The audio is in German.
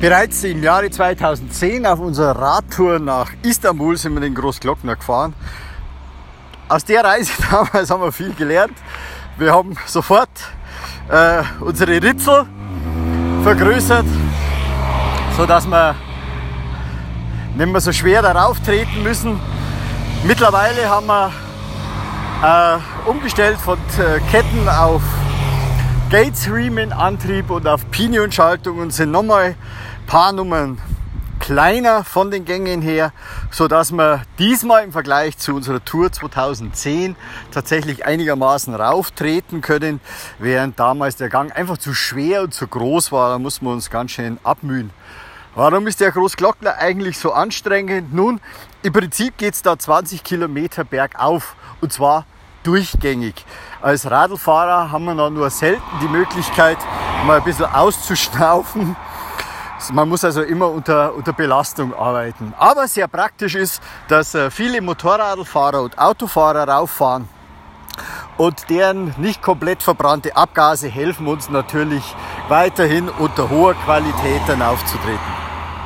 Bereits im Jahre 2010 auf unserer Radtour nach Istanbul sind wir den Großglockner gefahren. Aus der Reise damals haben wir viel gelernt. Wir haben sofort äh, unsere Ritzel vergrößert, sodass wir nicht mehr so schwer darauf treten müssen. Mittlerweile haben wir äh, umgestellt von äh, Ketten auf Gates Riemen Antrieb und auf Pinion-Schaltung und sind nochmal paar Nummern kleiner von den Gängen her, so dass wir diesmal im Vergleich zu unserer Tour 2010 tatsächlich einigermaßen rauftreten können, während damals der Gang einfach zu schwer und zu groß war. Da mussten wir uns ganz schön abmühen. Warum ist der Großglockner eigentlich so anstrengend? Nun, im Prinzip geht es da 20 Kilometer bergauf und zwar durchgängig. Als Radlfahrer haben wir noch nur selten die Möglichkeit, mal ein bisschen auszuschnaufen man muss also immer unter, unter Belastung arbeiten. Aber sehr praktisch ist, dass äh, viele Motorradfahrer und Autofahrer rauffahren und deren nicht komplett verbrannte Abgase helfen uns natürlich weiterhin unter hoher Qualität dann aufzutreten.